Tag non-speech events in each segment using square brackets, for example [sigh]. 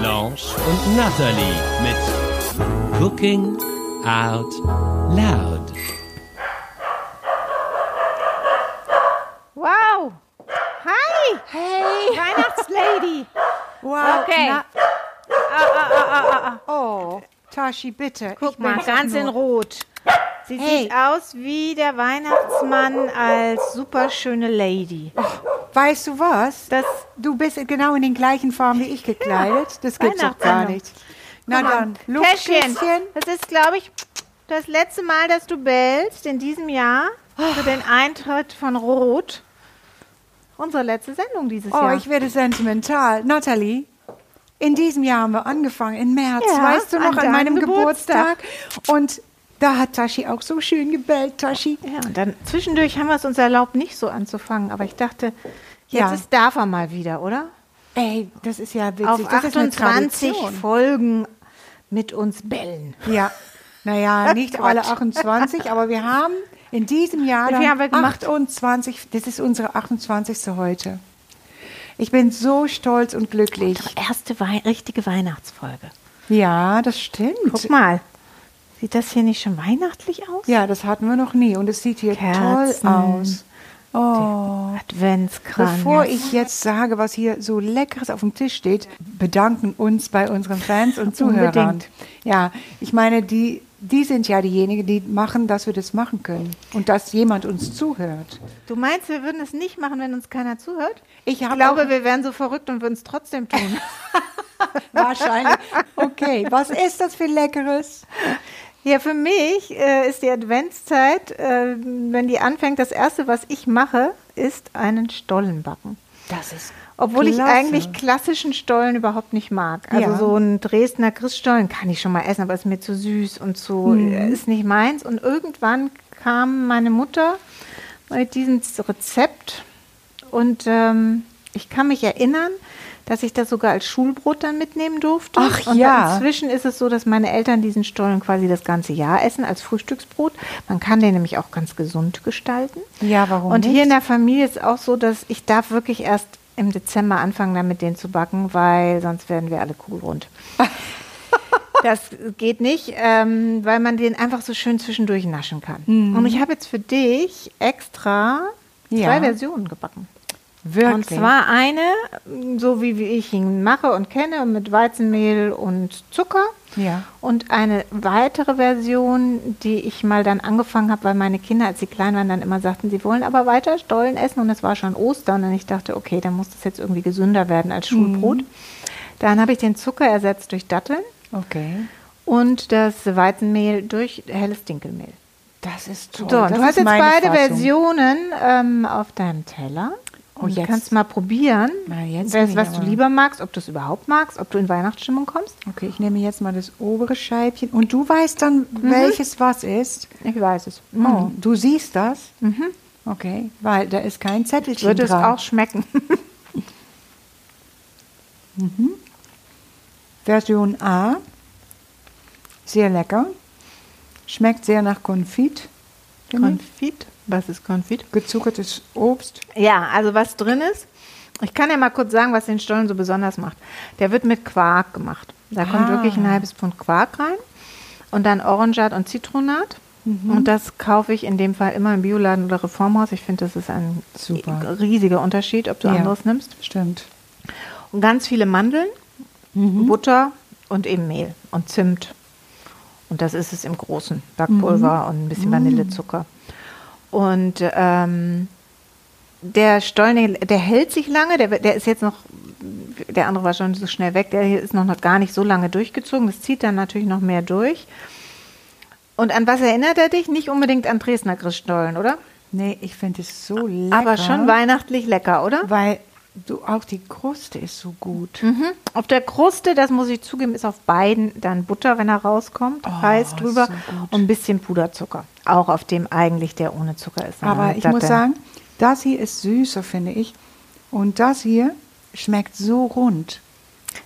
Blanche und Natalie mit Cooking Out Loud. Wow! Hi! Hey! Weihnachtslady! Wow. Okay. Na, Ah, ah, ah, ah, ah, ah. oh, Tashi, bitte. Guck Ich mal, ganz in Rot. Sie Hey. sieht aus wie der Weihnachtsmann als superschöne Lady. Weißt du was? Das, Du bist genau in den gleichen Farben wie ich gekleidet. das gibt's doch gar nicht. Na dann. Luftküsschen. Das ist, glaube ich, das letzte Mal, dass du bellst in diesem Jahr für den Eintritt von Rot. Unsere letzte Sendung dieses Oh, Jahr. ich werde sentimental. Natalie, in diesem Jahr haben wir angefangen, im März. Ja, weißt du noch, an an, meinem deinem Geburtstag. Und da hat Tashi auch so schön gebellt, Tashi. Ja, und dann zwischendurch haben wir es uns erlaubt, nicht so anzufangen. Aber ich dachte, jetzt Ja. ist, darf er mal wieder, oder? Ey, das ist ja witzig. Auf das ist eine 28 Tradition. Folgen mit uns bellen. Ja, naja, [laughs] nicht alle 28, aber wir haben in diesem Jahr dann haben wir gemacht? 28, das ist unsere 28. heute. Ich bin so stolz und glücklich. Erste Wei richtige Weihnachtsfolge. Ja, das stimmt. Guck mal, sieht das hier nicht schon weihnachtlich aus? Ja, das hatten wir noch nie und es sieht hier Kerzen. toll aus. Oh. Adventskranz. Bevor ich jetzt sage, was hier so Leckeres auf dem Tisch steht, bedanken uns bei unseren Fans und [laughs] Zuhörern. Unbedingt. Ja, ich meine, die, die sind ja diejenigen, die machen, dass wir das machen können und dass jemand uns zuhört. Du meinst, wir würden es nicht machen, wenn uns keiner zuhört? Ich Ich glaube, wir wären so verrückt und würden es trotzdem tun. [laughs] Wahrscheinlich. Okay, was ist das für Leckeres? [laughs] ja, für mich äh, ist die Adventszeit, äh, wenn die anfängt, das Erste, was ich mache, ist einen Stollen backen. Das ist Obwohl ich Klasse. eigentlich klassischen Stollen überhaupt nicht mag. Also Ja. so ein Dresdner Christstollen kann ich schon mal essen, aber ist mir zu süß und zu Mhm. ist nicht meins. Und irgendwann kam meine Mutter mit diesem Rezept und ähm, ich kann mich erinnern, dass ich das sogar als Schulbrot dann mitnehmen durfte. Ach und ja. Inzwischen ist es so, dass meine Eltern diesen Stollen quasi das ganze Jahr essen als Frühstücksbrot. Man kann den nämlich auch ganz gesund gestalten. Ja, warum Und nicht? hier in der Familie ist es auch so, dass ich darf wirklich erst im Dezember anfangen, damit den zu backen, weil sonst werden wir alle kugelrund. [laughs] das geht nicht, ähm, weil man den einfach so schön zwischendurch naschen kann. Und ich habe jetzt für dich extra Ja. zwei Versionen gebacken. Wirklich. Und zwar eine, so wie wie ich ihn mache und kenne, mit Weizenmehl und Zucker. Ja. Und eine weitere Version, die ich mal dann angefangen habe, weil meine Kinder, als sie klein waren, dann immer sagten, sie wollen aber weiter Stollen essen. Und es war schon Ostern. Und ich dachte, okay, dann muss das jetzt irgendwie gesünder werden als Schulbrot. Dann habe ich den Zucker ersetzt durch Datteln Okay. und das Weizenmehl durch helles Dinkelmehl. Das ist toll. So, das du hast jetzt beide Fassung. Versionen ähm, auf deinem Teller. Oh, Und du kannst mal probieren, Na, jetzt ich was du lieber magst, ob du es überhaupt magst, ob du in Weihnachtsstimmung kommst. Okay, ich nehme jetzt mal das obere Scheibchen. Und du weißt dann, welches was ist? Ich weiß es. Oh, du siehst das? Okay, weil da ist kein Zettelchen Würde es dran. auch schmecken. [laughs] Version A. Sehr lecker. Schmeckt sehr nach Konfit. Ich. Konfit? Was ist Konfit? Gezuckertes Obst. Ja, also was drin ist. Ich kann ja mal kurz sagen, was den Stollen so besonders macht. Der wird mit Quark gemacht. Da kommt Ah. wirklich ein halbes Pfund Quark rein und dann Orangat und Zitronat. Und das kaufe ich in dem Fall immer im Bioladen oder Reformhaus. Ich finde, das ist ein Super. riesiger Unterschied, ob du Ja. anderes nimmst. Stimmt. Und ganz viele Mandeln, Butter und eben Mehl und Zimt. Und das ist es im Großen. Backpulver und ein bisschen Vanillezucker. Und ähm, der Stollen, der hält sich lange, der, der ist jetzt noch, der andere war schon so schnell weg, der hier ist noch, noch gar nicht so lange durchgezogen. Das zieht dann natürlich noch mehr durch. Und an was erinnert er dich? Nicht unbedingt an Dresdner Christstollen, oder? Nee, ich finde es so lecker. Aber schon weihnachtlich lecker, oder? Weil du, auch die Kruste ist so gut. Mhm. Auf der Kruste, das muss ich zugeben, ist auf beiden dann Butter, wenn er rauskommt, Oh, heiß drüber so und ein bisschen Puderzucker. Auch auf dem eigentlich, der ohne Zucker ist. Aber Mit ich muss sagen, das hier ist süßer, finde ich. Und das hier schmeckt so rund.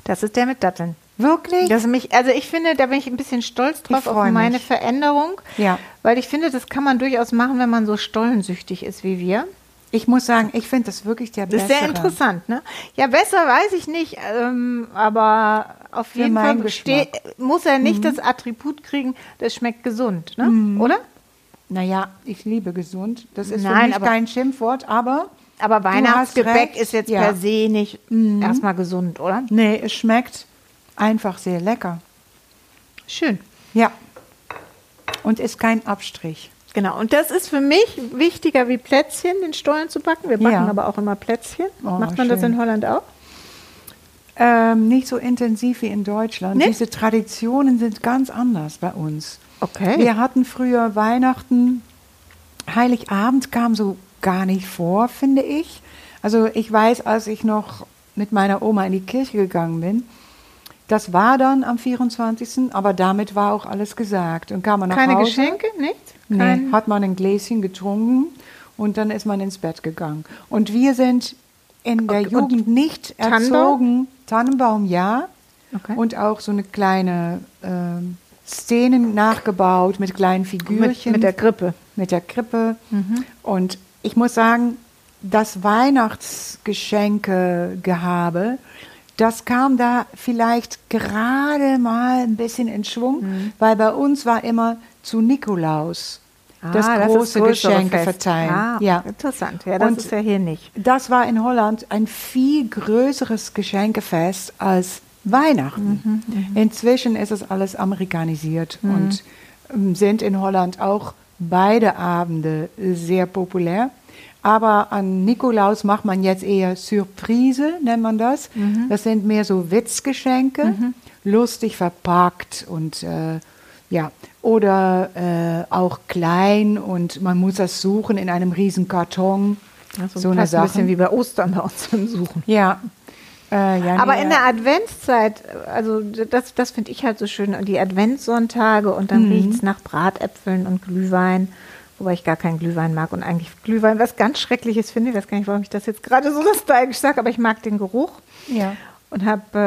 Das ist der mit Datteln. Wirklich? Das mich, also ich finde, da bin ich ein bisschen stolz drauf auf meine mich. Veränderung. Ja. Weil ich finde, das kann man durchaus machen, wenn man so stollensüchtig ist wie wir. Ich muss sagen, ich finde das wirklich der Das ist sehr interessant, ne? Ja, besser weiß ich nicht, ähm, aber auf jeden Fall muss er Mhm. nicht das Attribut kriegen, das schmeckt gesund, ne? Oder? Naja, ich liebe gesund. Das ist für Nein, mich aber- kein Schimpfwort, aber Aber Weihnachtsgebäck ist jetzt ja. Mhm. per se nicht erstmal gesund, oder? nee, es schmeckt einfach sehr lecker. Schön. Ja. Und ist kein Abstrich. Genau, und das ist für mich wichtiger wie Plätzchen, den Stollen zu backen. Wir backen Ja. aber auch immer Plätzchen. Oh, Macht man das schön. in Holland auch? Ähm, nicht so intensiv wie in Deutschland. Nee? Diese Traditionen sind ganz anders bei uns. Okay. Wir hatten früher Weihnachten, Heiligabend kam so gar nicht vor, finde ich. Also ich weiß, als ich noch mit meiner Oma in die Kirche gegangen bin, das war dann am 24., aber damit war auch alles gesagt. Und kam man nach Keine Hause. Geschenke, nichts? Nee, hat man ein Gläschen getrunken und dann ist man ins Bett gegangen. Und wir sind in der Okay, Jugend nicht Tannenbaum? erzogen. Tannenbaum, ja. Okay. Und auch so eine kleine ähm, Szenen nachgebaut mit kleinen mit, Figürchen. mit der Grippe. mit der Krippe. Und ich muss sagen, das Weihnachtsgeschenke-Gehabe, das kam da vielleicht gerade mal ein bisschen in Schwung, Mhm. weil bei uns war immer zu Nikolaus das Ah, große ist größere Geschenke Fest. verteilen. Ah, ja. interessant. Ja, das Und ist ja hier nicht. Das war in Holland ein viel größeres Geschenkefest als Weihnachten. Inzwischen ist es alles amerikanisiert und ähm, sind in Holland auch beide Abende sehr populär. Aber an Nikolaus macht man jetzt eher Surprise, nennt man das. Das sind mehr so Witzgeschenke, lustig verpackt und äh, ja, oder äh, auch klein und man muss das suchen in einem riesen Karton. Also so eine fast ein Sache. bisschen wie bei Ostern bei uns im Suchen. Ja. Äh, ja Aber nee, in der Adventszeit, also das, das finde ich halt so schön, die Adventssonntage und dann riecht es nach Bratäpfeln und Glühwein, wobei ich gar keinen Glühwein mag und eigentlich Glühwein was ganz Schreckliches finde. Ich weiß gar nicht, warum ich das jetzt gerade so [laughs] nostalgisch sage, aber ich mag den Geruch Ja. Und habe,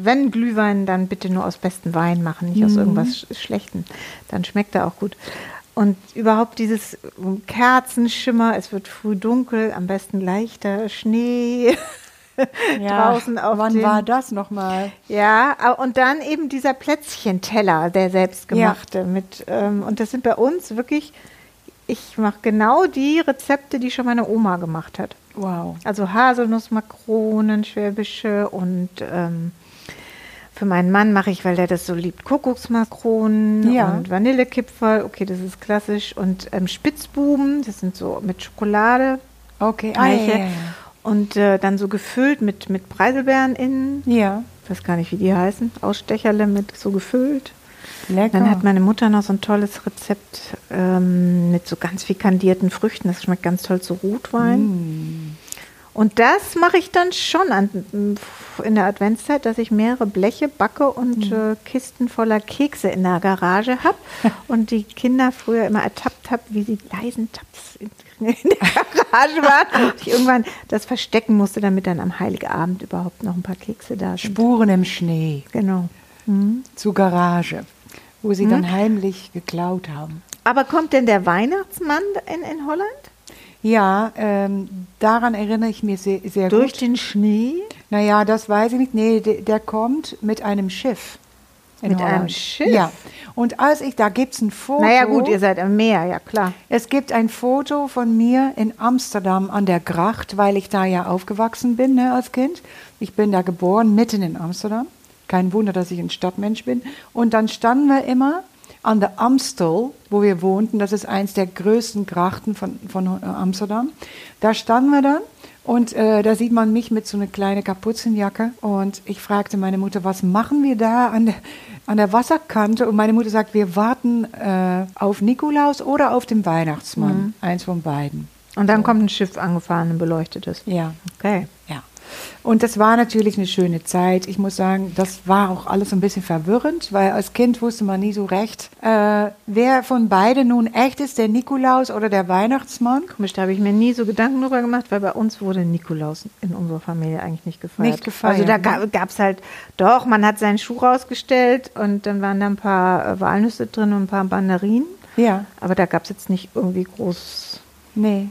äh, wenn Glühwein, dann bitte nur aus bestem Wein machen, nicht aus irgendwas Sch- Schlechtem. Dann schmeckt er auch gut. Und überhaupt dieses Kerzenschimmer, es wird früh dunkel, am besten leichter Schnee [laughs] draußen auf Wann war das nochmal? Ja, und dann eben dieser Plätzchenteller, der selbstgemachte mit ähm, und das sind bei uns wirklich ich mache genau die Rezepte, die schon meine Oma gemacht hat. Wow. Also Haselnussmakronen, schwäbische und ähm, für meinen Mann mache ich, weil der das so liebt, Kuckucksmakronen Ja. und Vanillekipferl. Okay, das ist klassisch. Und ähm, Spitzbuben, das sind so mit Schokolade. Okay. Ah, ja, ja. Und äh, dann so gefüllt mit, mit Preiselbeeren innen. ja. Ich weiß gar nicht, wie die heißen. Ausstecherle mit so gefüllt. Lecker. Dann hat meine Mutter noch so ein tolles Rezept ähm, mit so ganz viel kandierten Früchten. Das schmeckt ganz toll zu Rotwein. Mm. Und das mache ich dann schon an, in der Adventszeit, dass ich mehrere Bleche backe und äh, Kisten voller Kekse in der Garage habe [laughs] und die Kinder früher immer ertappt habe, wie sie leisen Taps in, [laughs] in der Garage waren und ich irgendwann das verstecken musste, damit dann am Heiligabend überhaupt noch ein paar Kekse da sind. Spuren im Schnee Genau. zur Garage, wo Hm? sie dann heimlich geklaut haben. Aber kommt denn der Weihnachtsmann in, in Holland? Ja, ähm, daran erinnere ich mich sehr, sehr Durch gut. den Schnee? Naja, das weiß ich nicht. Nee, der, der kommt mit einem Schiff. Mit einem Holland. Schiff? Ja. Und als ich, da gibt es ein Foto. Naja gut, ihr seid am Meer, ja klar. Es gibt ein Foto von mir in Amsterdam an der Gracht, weil ich da ja aufgewachsen bin ne, als Kind. Ich bin da geboren, mitten in Amsterdam. Kein Wunder, dass ich ein Stadtmensch bin. Und dann standen wir immer an der Amstel, wo wir wohnten. Das ist eins der größten Grachten von, von Amsterdam. Da standen wir dann und äh, da sieht man mich mit so einer kleinen Kapuzenjacke. Und ich fragte meine Mutter, was machen wir da an der, an der Wasserkante? Und meine Mutter sagt, wir warten äh, auf Nikolaus oder auf den Weihnachtsmann. Eins von beiden. Und dann kommt ein Schiff angefahren und beleuchtet es. Ja, Okay. ja. Und das war natürlich eine schöne Zeit. Ich muss sagen, das war auch alles ein bisschen verwirrend, weil als Kind wusste man nie so recht, äh, wer von beiden nun echt ist, der Nikolaus oder der Weihnachtsmann. Komisch, da habe ich mir nie so Gedanken drüber gemacht, weil bei uns wurde Nikolaus in unserer Familie eigentlich nicht gefeiert. Nicht gefeiert, Also da ne? gab es halt, doch, man hat seinen Schuh rausgestellt und dann waren da ein paar äh, Walnüsse drin und ein paar Mandarinen. Ja, Aber da gab es jetzt nicht irgendwie groß. nee.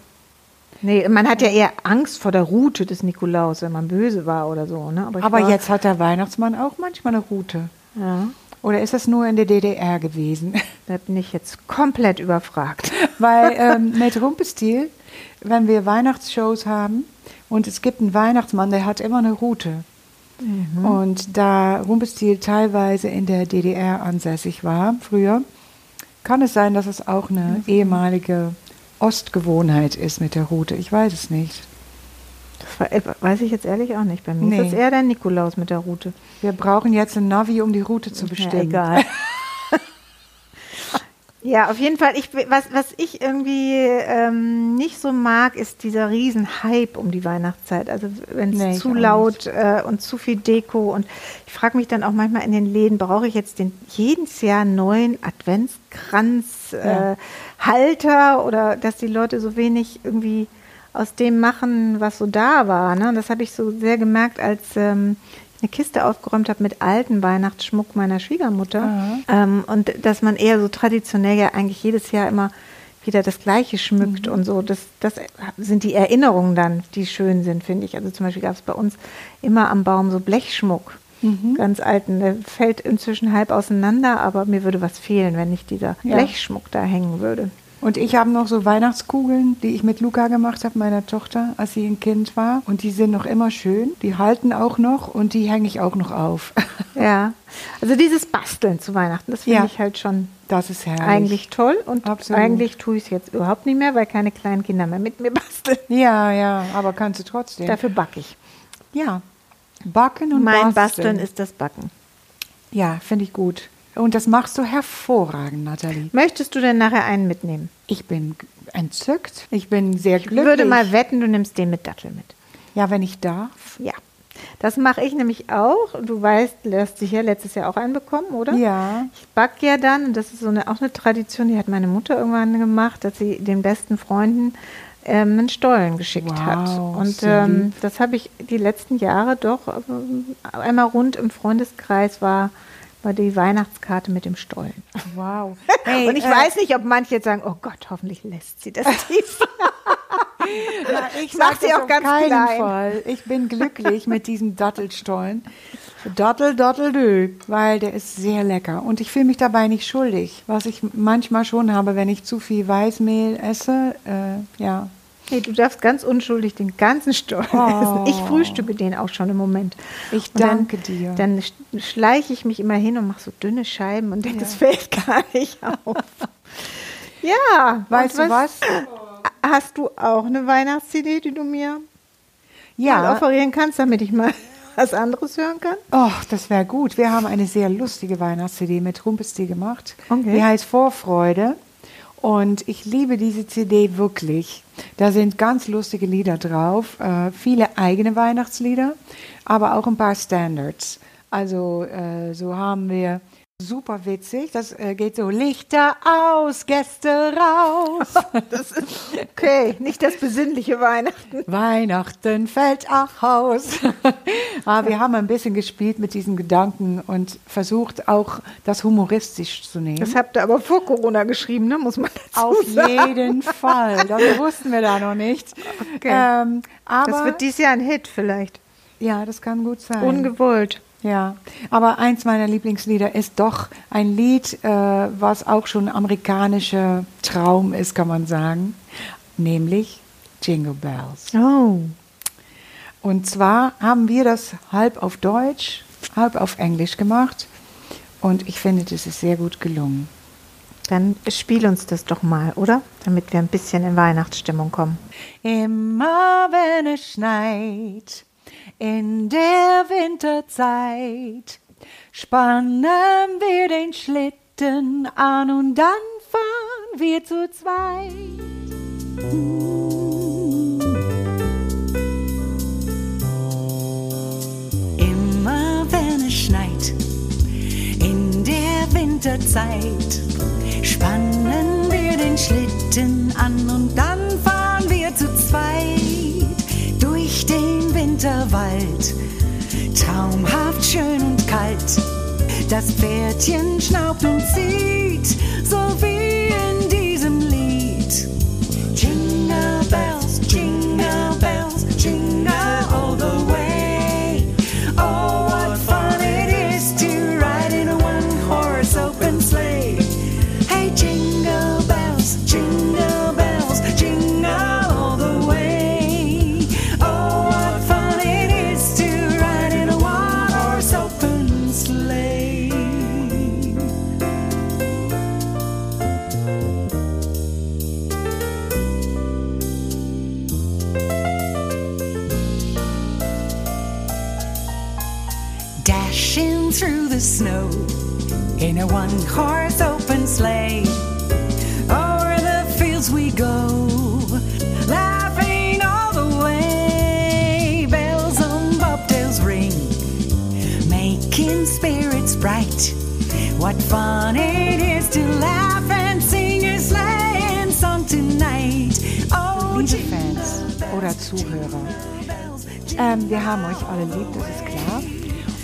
Nee, man hat ja eher Angst vor der Route des Nikolaus, wenn man böse war oder so. Ne? ich Aber war, jetzt hat der Weihnachtsmann auch manchmal eine Route. Ja, Oder ist das nur in der DDR gewesen? [laughs] da bin ich jetzt komplett überfragt. [laughs] Weil ähm, mit Rumpelstil, wenn wir Weihnachtsshows haben und es gibt einen Weihnachtsmann, der hat immer eine Route. Und da Rumpelstil teilweise in der DDR ansässig war früher, kann es sein, dass es auch eine ehemalige Ostgewohnheit ist mit der Route. Ich weiß es nicht. Das war, äh, weiß ich jetzt ehrlich auch nicht. Bei mir Nee. ist das eher der Nikolaus mit der Route. Wir brauchen jetzt ein Navi, um die Route zu bestimmen. Ja, egal. [laughs] ja, auf jeden Fall. Ich, was, was ich irgendwie ähm, nicht so mag, ist dieser Riesenhype um die Weihnachtszeit. Also wenn es Nee, zu laut äh, und zu viel Deko. Und ich frage mich dann auch manchmal in den Läden, brauche ich jetzt den jedes Jahr einen neuen Adventskranz, Ja. äh, Halter oder dass die Leute so wenig irgendwie aus dem machen, was so da war. Ne? Das habe ich so sehr gemerkt, als ähm, eine Kiste aufgeräumt habe mit alten Weihnachtsschmuck meiner Schwiegermutter. Ähm, und dass man eher so traditionell ja eigentlich jedes Jahr immer wieder das Gleiche schmückt und so. Das, das sind die Erinnerungen dann, die schön sind, finde ich. Also zum Beispiel gab es bei uns immer am Baum so Blechschmuck. Ganz alten, der fällt inzwischen halb auseinander, aber mir würde was fehlen, wenn nicht dieser Ja. Blechschmuck da hängen würde. Und ich habe noch so Weihnachtskugeln, die ich mit Luca gemacht habe, meiner Tochter, als sie ein Kind war. Und die sind noch immer schön. Die halten auch noch und die hänge ich auch noch auf. [laughs] Ja, also dieses Basteln zu Weihnachten, das finde Ja. ich halt schon Das ist herrlich. eigentlich toll und Absolut. eigentlich tue ich es jetzt überhaupt nicht mehr, weil keine kleinen Kinder mehr mit mir basteln. [laughs] Ja, ja, aber kannst du trotzdem. Dafür backe ich. ja. Backen und mein basteln. Basteln ist das Backen. Ja, finde ich gut. Und das machst du hervorragend, Nathalie. Möchtest du denn nachher einen mitnehmen? Ich bin entzückt. Ich bin sehr Ich glücklich. würde mal wetten, du nimmst den mit Dattel mit. Ja, wenn ich darf. Ja. Das mache ich nämlich auch. Du weißt, du hast sicher letztes Jahr auch einen bekommen, oder? Ja. Ich backe ja dann, und das ist so eine, auch eine Tradition, die hat meine Mutter irgendwann gemacht, dass sie den besten Freunden ähm, einen Stollen geschickt Wow, hat. Und so ähm, das habe ich die letzten Jahre doch ähm, einmal rund im Freundeskreis war, war die Weihnachtskarte mit dem Stollen. Wow. [laughs] und ich weiß nicht, ob manche jetzt sagen, oh Gott, hoffentlich lässt sie das [laughs] tief. [laughs] ich mach sag sie auch ganz keinen klein. Fall. Ich bin glücklich mit diesem Dattelstollen. Dattel, Dattel, dö, weil der ist sehr lecker. Und ich fühle mich dabei nicht schuldig, was ich manchmal schon habe, wenn ich zu viel Weißmehl esse. Äh, ja. Nee, du darfst ganz unschuldig den ganzen Stollen [laughs] essen. Ich frühstücke den auch schon im Moment. Oh. Ich Und dann- danke dir. Dann sch- schleiche ich mich immer hin und mache so dünne Scheiben und denke, das fällt [laughs] gar nicht auf. Ja, Weißt und du was? Hast du auch eine Weihnachts-CD, die du mir Ja. offerieren kannst, damit ich mal [laughs] was anderes hören kann? Oh, das wäre gut. Wir haben eine sehr lustige Weihnachts-CD mit Rumpelstil gemacht. Okay. Die heißt Vorfreude. Und ich liebe diese CD wirklich. Da sind ganz lustige Lieder drauf, äh, viele eigene Weihnachtslieder, aber auch ein paar Standards. Also äh, so haben wir super witzig. Das äh, geht so Lichter aus, Gäste raus. [laughs] Okay, nicht das besinnliche Weihnachten. Weihnachten fällt aus. Aber [laughs] wir haben ein bisschen gespielt mit diesen Gedanken und versucht auch das humoristisch zu nehmen. Das habt ihr aber vor Corona geschrieben, ne? muss man dazu Auf sagen. jeden Fall. Das wussten wir da noch nicht. Okay. Ähm, aber Das wird dieses Jahr ein Hit vielleicht. ja, das kann gut sein. Ungewollt. Ja, aber eins meiner Lieblingslieder ist doch ein Lied, äh, was auch schon amerikanischer Traum ist, kann man sagen, nämlich Jingle Bells. Oh. Und zwar haben wir das halb auf Deutsch, halb auf Englisch gemacht. Und ich finde, das ist sehr gut gelungen. Dann spiel uns das doch mal, oder? Damit wir ein bisschen in Weihnachtsstimmung kommen. Immer wenn es schneit, in der Winterzeit spannen wir den Schlitten an und dann fahren wir zu zweit. Immer wenn es schneit, in der Winterzeit spannen wir den Schlitten an und dann fahren wir zu zweit. Winterwald. Traumhaft schön und kalt. Das Pferdchen schnaubt und zieht, so wie What fun it is to laugh and sing a sleighing song tonight. Oh, Liebe Fans oder Zuhörer, ähm, wir haben euch alle lieb, das ist klar.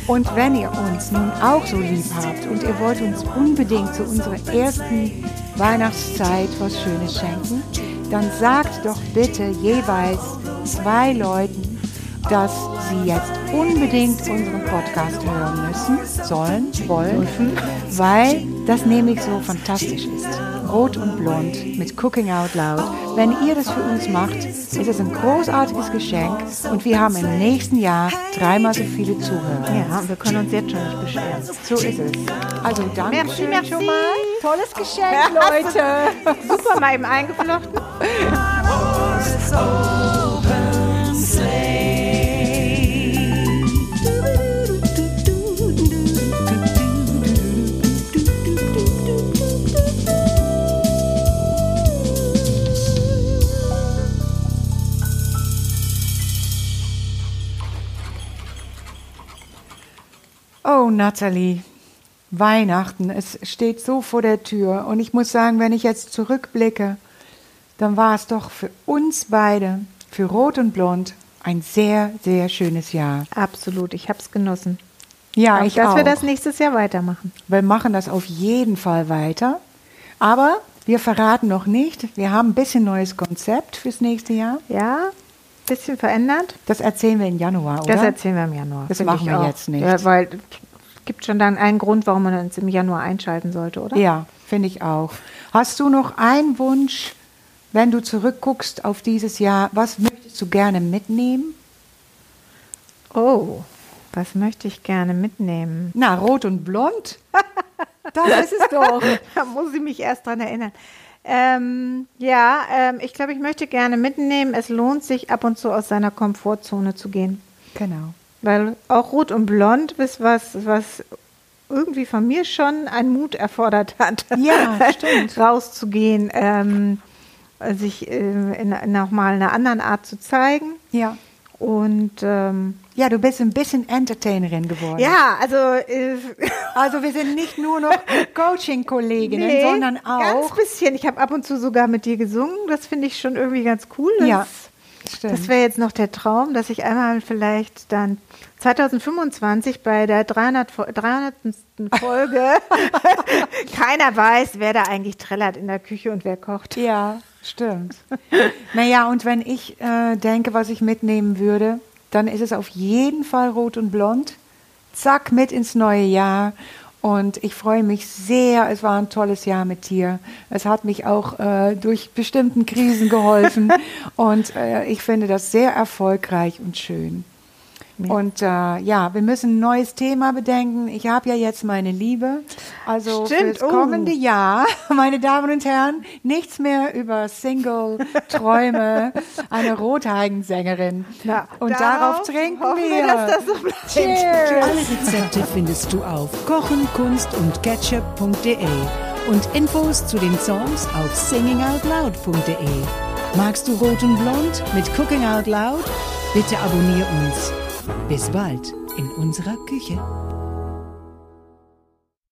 Und wenn ihr uns nun auch so lieb habt und ihr wollt uns unbedingt zu unserer ersten Weihnachtszeit was Schönes schenken, dann sagt doch bitte jeweils zwei Leuten, dass sie jetzt unbedingt unseren Podcast hören müssen, sollen, wollen, weil das nämlich so fantastisch ist. Rot und Blond mit Cooking Out Loud. Wenn ihr das für uns macht, ist es ein großartiges Geschenk und wir haben im nächsten Jahr dreimal so viele Zuhörer. Ja, und wir können uns jetzt schon nicht beschweren. So ist es. Also danke Merci, schön merci. schon mal. Tolles Geschenk, Leute. Super mal eben eingeflochten. [laughs] Oh, Natalie, Weihnachten, es steht so vor der Tür. Und ich muss sagen, wenn ich jetzt zurückblicke, dann war es doch für uns beide, für Rot und Blond, ein sehr, sehr schönes Jahr. Absolut, ich habe es genossen. Ja, Auch, ich dass auch. wir das nächstes Jahr weitermachen. Wir machen das auf jeden Fall weiter. Aber wir verraten noch nicht. Wir haben ein bisschen neues Konzept fürs nächste Jahr. Ja, bisschen verändert. Das erzählen wir im Januar, oder? Das erzählen wir im Januar. Das machen wir auch. jetzt nicht. Ja, weil es gibt schon dann einen Grund, warum man uns im Januar einschalten sollte, oder? Ja, finde ich auch. Hast du noch einen Wunsch, wenn du zurückguckst auf dieses Jahr? Was möchtest du gerne mitnehmen? Oh, was möchte ich gerne mitnehmen? Na, rot und blond? [laughs] Das ist es doch. Da muss ich mich erst dran erinnern. Ähm, ja, ähm, ich glaube, ich möchte gerne mitnehmen, es lohnt sich ab und zu aus seiner Komfortzone zu gehen. Genau. Weil auch Rot und Blond ist was, was irgendwie von mir schon einen Mut erfordert hat, Ja, [laughs] stimmt. rauszugehen, ähm, sich äh, in, in nochmal einer anderen Art zu zeigen. Ja. Und ähm, Ja, du bist ein bisschen Entertainerin geworden. ja, also äh, Also wir sind nicht nur noch [laughs] Coaching-Kolleginnen, nee, sondern ganz auch. bisschen. Ich habe ab und zu sogar mit dir gesungen. Das finde ich schon irgendwie ganz cool. Das, Ja, stimmt. Das wäre jetzt noch der Traum, dass ich einmal vielleicht dann 2025 bei der 300, Fo- 300. Folge [laughs] keiner weiß, wer da eigentlich trällert in der Küche und wer kocht. Ja, stimmt. naja, und wenn ich äh, denke, was ich mitnehmen würde, dann ist es auf jeden Fall rot und blond. Zack, mit ins neue Jahr. Und ich freue mich sehr. Es war ein tolles Jahr mit dir. Es hat mich auch äh, durch bestimmten Krisen geholfen. [laughs] und äh, ich finde das sehr erfolgreich und schön. Und äh, ja, wir müssen ein neues Thema bedenken. Ich habe ja jetzt meine Liebe. Also Stimmt, fürs oh. kommende Jahr, [laughs] meine Damen und Herren, nichts mehr über Single-Träume, eine Rothagen-Sängerin. Na, und darauf darauf trinken wir, wir. dass das so. Cheers! Alle Rezepte findest du auf kochen, kunst und ketchup.de und Infos zu den Songs auf singingoutloud.de. Magst du Rot und Blond mit Cooking Out Loud? Bitte abonnier uns. Bis bald in unserer Küche.